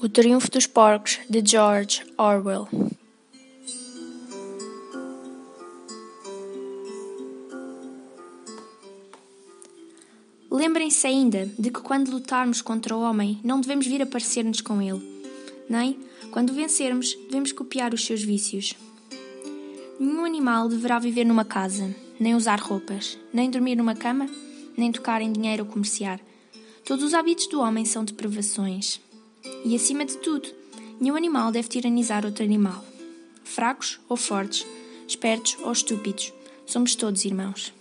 O Triunfo dos Porcos, de George Orwell. Lembrem-se ainda de que quando lutarmos contra o homem, não devemos vir a parecer-nos com ele. Nem, quando vencermos, devemos copiar os seus vícios. Nenhum animal deverá viver numa casa, nem usar roupas, nem dormir numa cama, nem tocar em dinheiro ou comerciar. Todos os hábitos do homem são depravações. E acima de tudo, nenhum animal deve tiranizar outro animal. Fracos ou fortes, espertos ou estúpidos, somos todos irmãos.